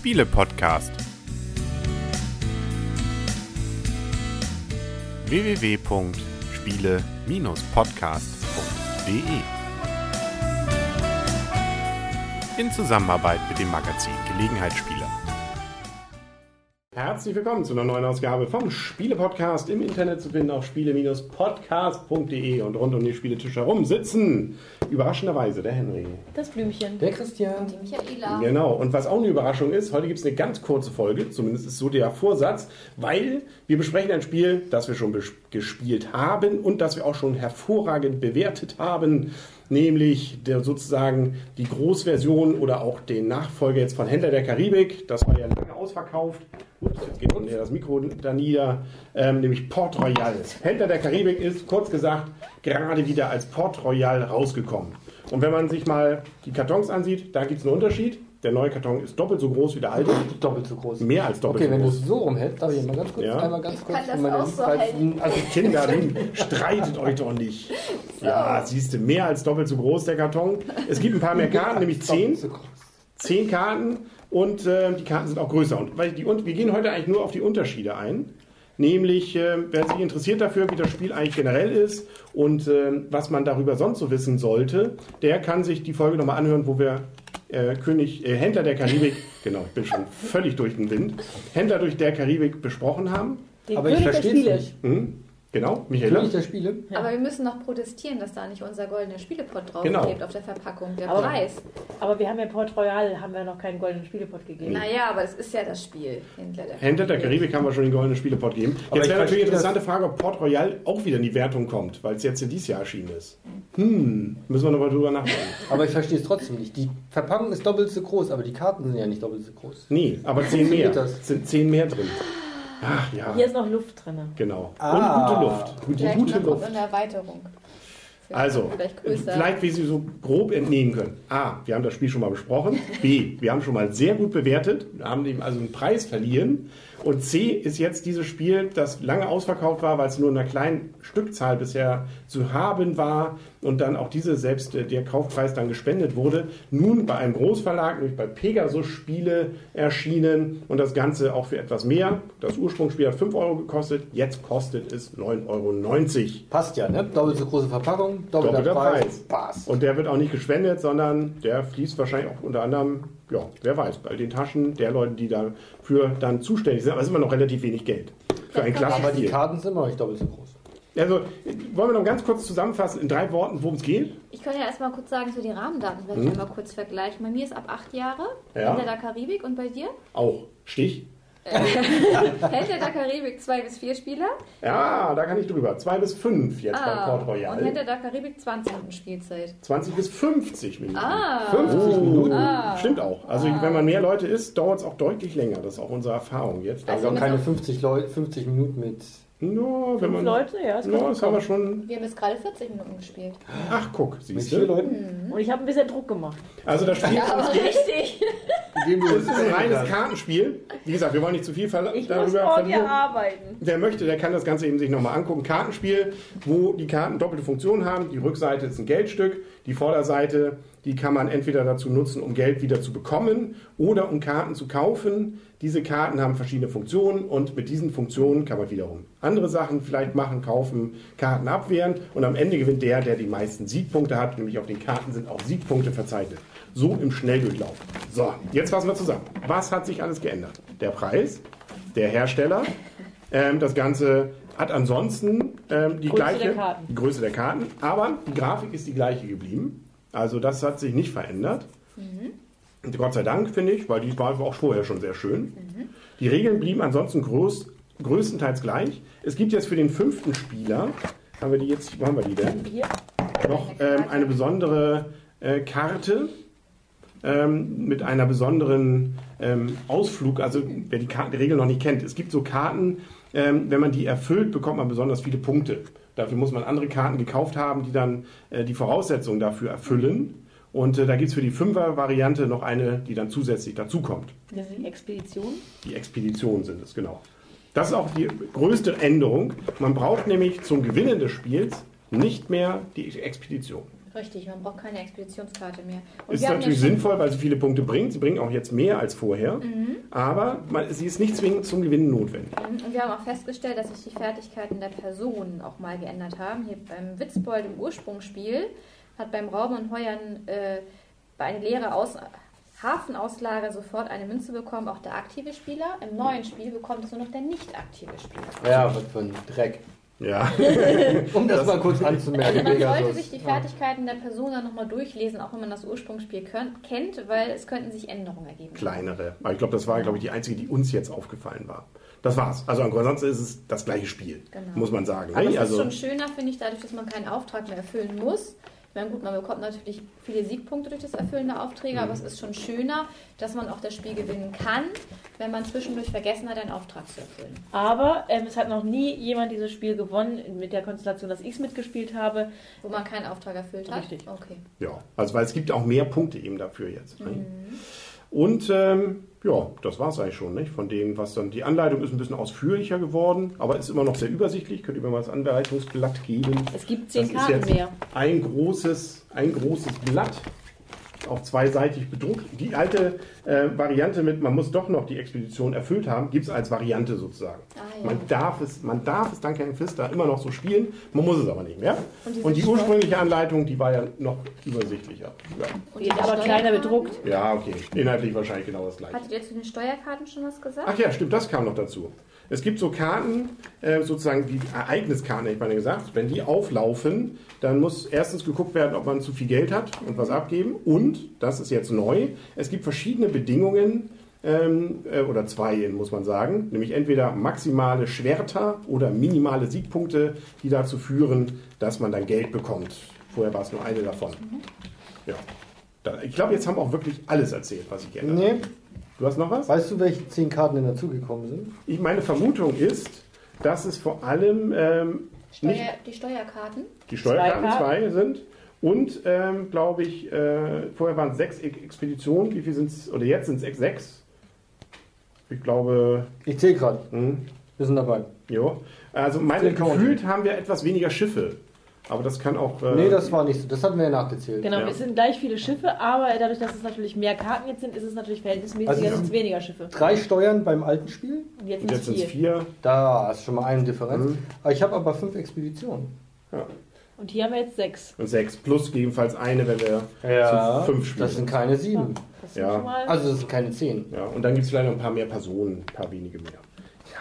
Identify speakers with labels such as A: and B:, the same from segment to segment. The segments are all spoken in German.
A: Spiele-Podcast. www.spiele-podcast.de In Zusammenarbeit mit dem Magazin Gelegenheitsspieler.
B: Herzlich willkommen zu einer neuen Ausgabe vom Spiele-Podcast im Internet zu finden auf spiele-podcast.de und rund um den Spieletisch herum sitzen überraschenderweise der Henry.
C: Das Blümchen.
D: Der Christian.
E: Die Michaela.
B: Genau, und was auch eine Überraschung ist, heute gibt es eine ganz kurze Folge, zumindest ist so der Vorsatz, weil wir besprechen ein Spiel, das wir schon gespielt haben und das wir auch schon hervorragend bewertet haben, nämlich der, sozusagen die Großversion oder auch den Nachfolger jetzt von Händler der Karibik. Das war ja lange ausverkauft. Ups, jetzt geht unten das Mikro da nieder. Ähm, nämlich Port Royal. Händler der Karibik ist, kurz gesagt, gerade wieder als Port Royal rausgekommen. Und wenn man sich mal die Kartons ansieht, da gibt es einen Unterschied. Der neue Karton ist doppelt so groß wie der alte.
D: Doppelt so groß.
B: Mehr als doppelt
D: Okay, wenn
B: so
D: du
B: groß.
D: es so rumhältst, darf ich mal ganz kurz,
B: Ja.
D: einmal ganz kurz
E: kann das auch so
D: liebsten-
B: Also Kinder, streitet euch doch nicht. Ja, siehst du, mehr als doppelt so groß der Karton. Es gibt ein paar mehr Karten, nämlich zehn.
D: So groß.
B: Zehn Karten und äh, die Karten sind auch größer. Und weil die, und wir gehen heute eigentlich nur auf die Unterschiede ein. Nämlich, äh, wer sich interessiert dafür, wie das Spiel eigentlich generell ist und äh, was man darüber sonst so wissen sollte, der kann sich die Folge nochmal anhören, wo wir äh, König, äh, Händler der Karibik, genau, ich bin schon völlig durch den Wind, Händler durch der Karibik besprochen haben.
C: Den
D: Aber ich
C: König der
D: versteh's
C: Spiele.
D: nicht.
B: Mhm. Genau, Michaela.
D: König der Spiele.
E: Aber wir müssen noch protestieren, dass da nicht unser goldener Spielepot drauf
B: Genau.
E: klebt auf der Verpackung. Der
C: Aber-
E: Preis.
C: Aber wir haben ja Port Royal, haben wir noch keinen goldenen Spielepot gegeben.
E: Naja, aber das ist ja das Spiel. Händler der
B: Händler der Karibik haben wir schon den goldenen Spielepot gegeben.
D: Aber
B: Jetzt wäre natürlich
D: das-
B: interessante Frage, ob Port Royal auch wieder in die Wertung kommt, weil es jetzt in dieses Jahr erschienen ist. Hm, müssen wir nochmal drüber nachdenken.
D: Aber ich verstehe es trotzdem nicht. Die Verpackung ist doppelt so groß, aber die Karten sind ja nicht doppelt so groß.
B: Nee, aber zehn mehr. Es sind zehn mehr drin. Ach ja,
C: Hier ist noch Luft drin.
B: genau.
D: Ah.
B: Und gute Luft. Die
E: Vielleicht
B: gute
E: noch
B: Luft.
E: eine Erweiterung.
B: Also,
E: vielleicht
B: vielleicht wie Sie so grob entnehmen können. A, wir haben das Spiel schon mal besprochen. B, wir haben schon mal sehr gut bewertet, wir haben ihm also einen Preis verliehen. Und C ist jetzt dieses Spiel, das lange ausverkauft war, weil es nur in einer kleinen Stückzahl bisher zu haben war und dann auch diese selbst äh, der Kaufpreis dann gespendet wurde, nun bei einem Großverlag, nämlich bei Pegasus Spiele erschienen und das Ganze auch für etwas mehr. Das Ursprungsspiel hat 5 Euro gekostet, jetzt kostet es 9,90 Euro.
D: Passt ja, ne? Doppelt so große Verpackung, doppelter,
B: Doppelter
D: Preis.
B: Preis.
D: Passt.
B: Und der wird auch nicht gespendet, sondern der fließt wahrscheinlich auch unter anderem, ja, wer weiß, bei den Taschen der Leute, die dafür dann zuständig sind. Aber es ist immer noch relativ wenig Geld für ein klassisches
D: aber die. Karten sind immer noch nicht doppelt so groß.
B: Also, wollen wir noch ganz kurz zusammenfassen in drei Worten, worum es geht?
E: Ich kann ja erstmal kurz sagen zu den Rahmendaten, vielleicht
B: Mhm.
E: einmal kurz vergleichen. Bei mir ist ab acht Jahre
B: Ja.
E: Händler der Karibik und bei dir?
B: Auch Stich.
E: Händler der Karibik zwei bis vier Spieler.
B: Ja, da kann ich drüber. Zwei bis fünf jetzt bei Port
E: und
B: Royal.
E: Händler der Karibik 20 Minuten Spielzeit.
B: 20 bis 50 Minuten.
E: Ah,
D: 50 Minuten.
E: Ah.
B: Stimmt auch. Also wenn man mehr Leute ist, dauert es auch deutlich länger. Das ist auch unsere Erfahrung jetzt.
E: Also
D: Wir haben
E: mit
D: keine
E: so-
D: 50, Leute, 50 Minuten mit.
B: No, wenn
C: Fünf
B: man,
C: Leute, ja, das
B: no, das haben wir schon.
E: wir haben jetzt gerade 40 Minuten gespielt.
B: Ach, guck, siehst du.
D: Leuten.
C: Und ich habe ein bisschen Druck gemacht.
B: Also das Spiel
E: Ja, aber richtig.
B: Es ist ein reines Kartenspiel. Wie gesagt, wir wollen nicht zu viel ver
C: Ich muss
B: darüber
C: hier
B: verlieren.
C: arbeiten.
B: Wer möchte, der kann das Ganze eben sich nochmal angucken. Kartenspiel, wo die Karten doppelte Funktionen haben. Die Rückseite ist ein Geldstück. Die Vorderseite, die kann man entweder dazu nutzen, um Geld wieder zu bekommen oder um Karten zu kaufen. Diese Karten haben verschiedene Funktionen und mit diesen Funktionen kann man wiederum andere Sachen vielleicht machen, kaufen, Karten abwehren und am Ende gewinnt der, der die meisten Siegpunkte hat. Nämlich auf den Karten sind auch Siegpunkte verzeichnet. So im Schnelldurchlauf. So, jetzt fassen wir zusammen. Was hat sich alles geändert? Der Preis, der Hersteller, ähm, das Ganze hat ansonsten ähm, die
C: Größe
B: gleiche
C: der
B: die Größe der Karten, aber die Grafik ist die gleiche geblieben. Also das hat sich nicht verändert. Und Gott sei Dank, finde ich, weil die war auch vorher schon sehr schön. Die Regeln blieben ansonsten groß, größtenteils gleich. Es gibt jetzt für den fünften Spieler, haben wir die jetzt, wo haben wir die denn?
C: Hier.
B: noch ähm, eine besondere äh, Karte ähm, mit einer besonderen ähm, Ausflug. Also wer die, Karten, die Regeln noch nicht kennt, es gibt so Karten, ähm, wenn man die erfüllt, bekommt man besonders viele Punkte. Dafür muss man andere Karten gekauft haben, die dann äh, die Voraussetzungen dafür erfüllen. Und äh, da gibt es für die Fünfer-Variante noch eine, die dann zusätzlich dazukommt.
C: Das ist die Expedition.
B: Die Expeditionen sind es, genau. Das ist auch die größte Änderung. Man braucht nämlich zum Gewinnen des Spiels nicht mehr die Expedition.
E: Richtig, man braucht keine Expeditionskarte mehr. Und
B: Ist natürlich sinnvoll, weil sie viele Punkte bringt. Sie bringen auch jetzt mehr als vorher.
E: Mhm.
B: Aber man, sie ist nicht zwingend zum Gewinnen notwendig.
E: Und wir haben auch festgestellt, dass sich die Fertigkeiten der Personen auch mal geändert haben. Hier beim Witzbold im Ursprungsspiel hat beim Rauben und Heuern äh, bei einer leere Aus Hafenauslage sofort eine Münze bekommen, auch der aktive Spieler. Im neuen Spiel bekommt es nur noch der nicht aktive Spieler.
D: Ja, was für ein Dreck.
B: Ja.
D: Um das, mal kurz anzumerken.
E: Also man sollte sich die Fertigkeiten der Person dann nochmal durchlesen, auch wenn man das Ursprungsspiel könnt, kennt, weil es könnten sich Änderungen ergeben.
B: Kleinere. Aber ich glaube, das war, glaube ich, die einzige, die uns jetzt aufgefallen war. Das war's. Also ansonsten ist es das gleiche Spiel,
E: Genau.
B: muss man sagen.
E: Aber
B: ne?
E: es ist
B: also,
E: schon schöner, finde ich, dadurch, dass man keinen Auftrag mehr erfüllen muss. Ich meine, gut, man bekommt natürlich viele Siegpunkte durch das Erfüllen der Aufträge,
B: Mhm.
E: aber es ist schon schöner, dass man auch das Spiel gewinnen kann, wenn man zwischendurch vergessen hat, einen Auftrag zu erfüllen.
C: Aber ähm, es hat noch nie jemand dieses Spiel gewonnen mit der Konstellation, dass ich es mitgespielt habe.
E: Wo man keinen Auftrag erfüllt hat.
C: Richtig.
E: Okay.
B: ja, also weil es gibt auch mehr Punkte eben dafür jetzt. ne?
E: Mhm.
B: Und ähm, ja, das war es eigentlich schon, nicht? Von dem, was dann. Die Anleitung ist ein bisschen ausführlicher geworden, aber ist immer noch sehr übersichtlich. Könnt ihr mir mal das Anleitungsblatt geben?
C: Es gibt zehn
B: Das
C: Karten
B: jetzt
C: mehr.
B: ein großes, ein großes Blatt, auch zweiseitig bedruckt. Die alte äh, Variante mit, man muss doch noch die Expedition erfüllt haben, gibt es als Variante sozusagen.
E: Ah, ja.
B: Man darf es, man darf es dank Herrn Pfister immer noch so spielen, man muss es aber nicht mehr.
E: Und
B: Und die ursprüngliche Anleitung, die war ja noch übersichtlicher. Ja,
E: Und
C: Die ist aber kleiner bedruckt.
B: ja okay. Inhaltlich wahrscheinlich genau das gleiche.
E: Hattet ihr zu den Steuerkarten schon was gesagt?
B: Ach ja, stimmt, das kam noch dazu. Es gibt so Karten, äh, sozusagen die Ereigniskarten, hätte ich mal gesagt. Wenn die auflaufen, dann muss erstens geguckt werden, ob man zu viel Geld hat und was abgeben. Und, das ist jetzt neu, es gibt verschiedene Bedingungen, ähm, äh, oder zwei muss man sagen, nämlich entweder maximale Schwerter oder minimale Siegpunkte, die dazu führen, dass man dann Geld bekommt. Vorher war es nur eine davon. Ja. Ich glaube, jetzt haben wir auch wirklich alles erzählt, was ich geändert habe.
D: Nee.
B: Du hast noch was?
D: Weißt du, welche zehn Karten denn dazugekommen sind?
B: Ich, meine Vermutung ist, dass es vor allem ähm,
E: Steuer,
B: nicht
E: die Steuerkarten?
B: die Steuerkarten
C: Zwei
B: sind und, ähm, glaube ich, äh, vorher waren es sechs Expeditionen. Wie viel sind es? Oder jetzt sind es sechs. Ich glaube,
D: Ich zähle gerade.
B: hm,
D: Wir sind dabei.
B: jo. Also meine gefühlt haben wir etwas weniger Schiffe. Aber das kann auch. Äh,
D: Nee, das war nicht so. Das hatten wir ja nachgezählt.
C: Genau,
B: Ja.
C: es sind gleich viele Schiffe, aber dadurch, dass es natürlich mehr Karten jetzt sind, ist es natürlich verhältnismäßiger,
D: Also,
C: sind es weniger Schiffe.
D: Drei Steuern beim alten Spiel.
C: Und jetzt sind
B: jetzt
C: es
B: sind es
C: vier.
D: Da ist schon mal eine Differenz.
B: Mhm.
D: Aber ich habe aber fünf Expeditionen.
B: Ja.
C: Und hier haben wir jetzt sechs.
B: Und sechs. Plus gegebenenfalls eine, wenn wir zu fünf spielen.
D: Das sind keine sieben.
C: Das sind
B: Ja.
C: schon mal
D: Also das sind keine zehn.
B: ja, und dann gibt es vielleicht noch ein paar mehr Personen, ein paar wenige mehr.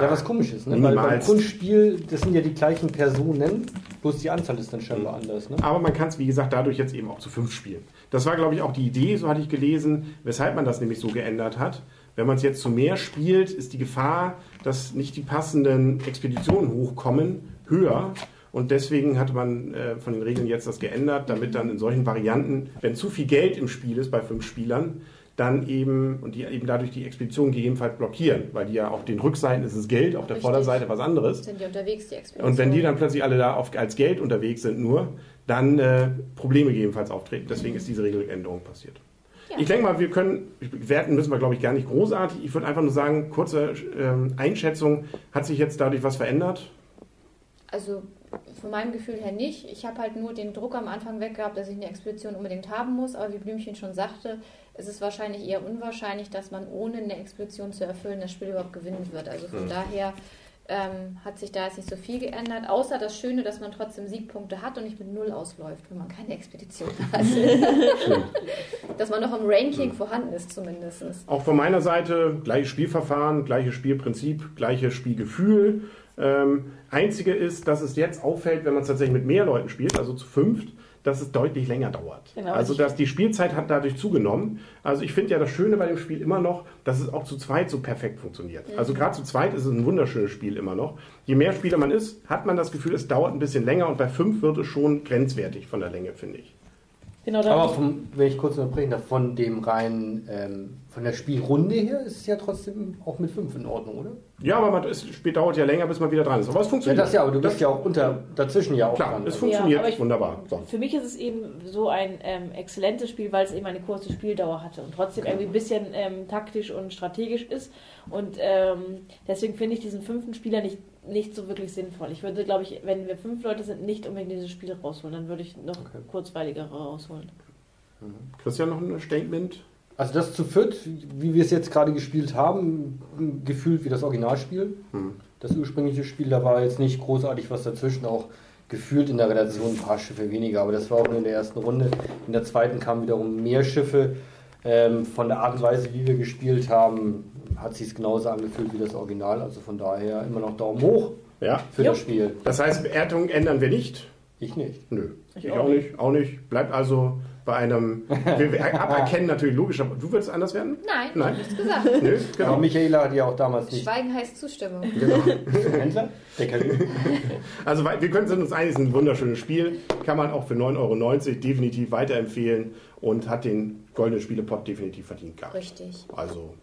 D: Ja, was komisch ist, ne? Weil beim
B: Niemals.
D: Grundspiel, das sind ja die gleichen Personen, bloß die Anzahl ist dann scheinbar anders, ne?
B: Aber man kann es, wie gesagt, dadurch jetzt eben auch zu fünf spielen. Das war, glaube ich, auch die Idee, so hatte ich gelesen, weshalb man das nämlich so geändert hat. Wenn man es jetzt zu mehr spielt, ist die Gefahr, dass nicht die passenden Expeditionen hochkommen, höher. Und deswegen hatte man äh, von den Regeln jetzt das geändert, damit dann in solchen Varianten, wenn zu viel Geld im Spiel ist bei fünf Spielern, dann eben, und die eben dadurch die Expedition gegebenenfalls blockieren, weil die ja auf den Rückseiten ist es Geld, auf der
E: Richtig.
B: Vorderseite was anderes.
E: Sind die unterwegs, die Expedition?
B: Und wenn die dann plötzlich alle da auf, als Geld unterwegs sind nur, dann äh, Probleme gegebenenfalls auftreten. Deswegen ist diese Regeländerung passiert.
E: Ja.
B: Ich denke mal, wir können, werten müssen wir glaube ich gar nicht großartig. Ich würde einfach nur sagen, kurze ähm, Einschätzung, hat sich jetzt dadurch was verändert?
E: Also von meinem Gefühl her nicht. Ich habe halt nur den Druck am Anfang weg gehabt, dass ich eine Expedition unbedingt haben muss. Aber wie Blümchen schon sagte, es ist wahrscheinlich eher unwahrscheinlich, dass man ohne eine Expedition zu erfüllen das Spiel überhaupt gewinnen wird. Also von
B: Mhm.
E: daher ähm, hat sich da jetzt nicht so viel geändert. Außer das Schöne, dass man trotzdem Siegpunkte hat und nicht mit Null ausläuft, wenn man keine Expedition hat. dass man noch im Ranking vorhanden ist zumindest.
B: Auch von meiner Seite gleiches Spielverfahren, gleiches Spielprinzip, gleiches Spielgefühl. Ähm, einzige ist, dass es jetzt auffällt, wenn man es tatsächlich mit mehr Leuten spielt, also zu fünft, dass es deutlich länger dauert.
C: Genau,
B: also
C: ich-
B: dass die Spielzeit hat dadurch zugenommen. Also ich finde ja das Schöne bei dem Spiel immer noch, dass es auch zu zweit so perfekt funktioniert. Also gerade zu zweit ist es ein wunderschönes Spiel immer noch. Je mehr Spieler man ist, hat man das Gefühl, es dauert ein bisschen länger und bei fünf wird es schon grenzwertig von der Länge, finde ich.
C: Genau, da
D: Aber vom, wenn ich kurz unterbrechen darf, von dem rein, ähm, von der Spielrunde her ist es ja trotzdem auch mit fünf in Ordnung, oder?
B: Ja, aber man, es Spiel dauert ja länger, bis man wieder dran ist. Aber es
D: Ja,
B: funktioniert.
D: das ja, aber du bist ja auch unter, dazwischen ja auch
B: Klar,
D: dran.
B: es funktioniert
C: aber ich-
B: wunderbar. So.
C: Für mich ist es eben so ein ähm, exzellentes Spiel, weil es eben eine kurze Spieldauer hatte und trotzdem irgendwie ein bisschen ähm, taktisch und strategisch ist. Und ähm, deswegen finde ich diesen fünften Spieler nicht, nicht so wirklich sinnvoll. Ich würde, glaube ich, wenn wir fünf Leute sind, nicht unbedingt dieses Spiel rausholen. Dann würde ich noch
D: Okay.
C: kurzweiligere rausholen.
B: Christian, noch ein Statement?
D: Also das zu viert, wie wir es jetzt gerade gespielt haben, gefühlt wie das Originalspiel.
B: Hm.
D: Das ursprüngliche Spiel, da war jetzt nicht großartig was dazwischen, auch gefühlt in der Relation ein paar Schiffe weniger, aber das war auch nur in der ersten Runde. In der zweiten kamen wiederum mehr Schiffe. Ähm, von der Art und Weise, wie wir gespielt haben, hat sich es genauso angefühlt wie das Original. Also von daher immer noch Daumen hoch
B: Ja.
D: für
C: Jo.
D: das Spiel.
B: Das heißt, Bewertung ändern wir nicht.
D: Ich nicht.
B: Nö.
C: Ich
B: Ich,
C: auch
B: auch nicht. Auch nicht. Bleibt also bei einem. Wir aberkennen natürlich logisch, aber du würdest anders werden?
E: Nein,
B: Nein.
E: nichts gesagt.
B: Nö,
D: Aber
B: genau.
D: Michaela hat ja auch damals nicht.
E: Schweigen heißt Zustimmung.
D: Händler? Deckel.
B: Also wir können sind uns einig, es ist ein wunderschönes Spiel. Kann man auch für 9,90 Euro definitiv weiterempfehlen und hat den goldenen Spielepot definitiv verdient gehabt.
E: Richtig.
B: Also,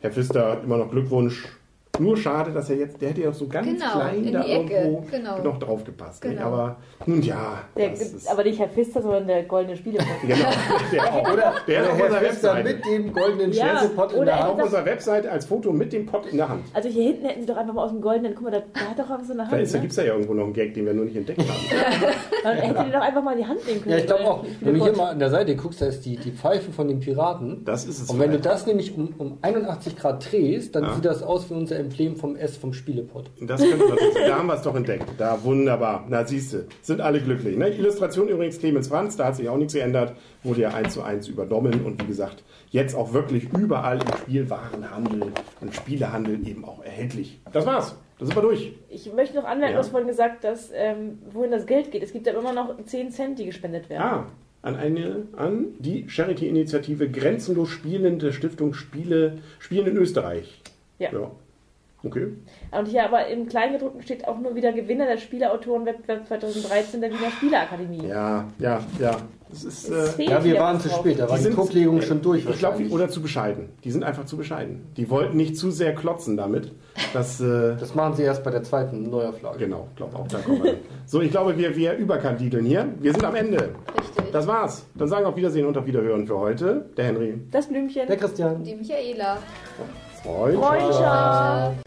B: Herr Pfister, immer noch Glückwunsch. Nur schade, dass er jetzt, der hätte ja auch so ganz
E: Genau,
B: klein
E: in
B: da
E: Ecke,
B: irgendwo
E: genau.
B: noch drauf gepasst. ne?
E: Genau.
B: Aber nun ja,
C: Der, aber nicht Herr Pfister, sondern der goldene Spielepot.
B: genau, der auch.
D: Oder,
B: Der auf
D: Herr
B: unserer
D: Pfister mit dem goldenen
C: Ja,
D: in der
C: er-
B: Auf
D: Hand.
B: unserer Webseite als Foto mit dem Pot in der Hand.
C: Also hier hinten hätten sie doch einfach mal aus dem goldenen, guck mal, da, da hat doch auch so eine Hand.
B: da
C: Ne?
B: gibt es ja irgendwo noch einen Gag, den wir nur nicht entdeckt haben.
C: Dann hätten die doch einfach mal die Hand nehmen können.
D: Ja, ich glaube auch,
C: der
D: wenn du hier mal an der Seite guckst, da ist die, die Pfeife von den Piraten.
B: Das ist es.
D: Und wenn du das nämlich um, um 81 Grad drehst, dann
B: Ja.
D: sieht das aus wie unser Emblem vom S vom Spielepot.
B: Das könnte man da haben wir es doch entdeckt. Da wunderbar. Na siehst du, sind alle glücklich. Ne? Illustration übrigens Clemens Franz, da hat sich auch nichts geändert, wurde ja eins zu eins übernommen und wie gesagt, jetzt auch wirklich überall im Spielwarenhandel und Spielehandel eben auch erhältlich. Das war's. Da sind wir durch.
C: Ich möchte noch anmerken,
B: Ja.
C: du hast vorhin gesagt, dass ähm, wohin das Geld geht. Es gibt ja immer noch 10 Cent, die gespendet werden.
B: Ah, an eine, an die Charity-Initiative Grenzenlos Spielen der Stiftung Spiele, Spielen in Österreich.
C: Ja.
B: ja. Okay.
C: Und hier aber im Kleingedruckten steht auch nur wieder Gewinner des Spieleautorenwettbewerbs 2013 der Wiener Spieleakademie.
B: Ja, ja, ja. Das ist.
C: Es
B: Äh,
D: Ja, wir waren zu spät, da war die,
B: sind-
D: Drucklegung schon durch
B: Ich glaube, oder zu bescheiden. Die sind einfach zu bescheiden. Die wollten nicht zu sehr klotzen damit. Das, äh,
D: Das machen sie erst bei der zweiten Neuauflage.
B: genau, glaube auch, da kommen wir. So, ich glaube, wir, wir überkandideln hier. Wir sind am Ende.
E: Richtig.
B: Das war's. Dann sagen wir auf Wiedersehen und auf Wiederhören für heute. Der Henry.
C: Das Blümchen.
D: Der Christian.
E: Die Michaela.
B: Freundschaft.
C: Freundschaft.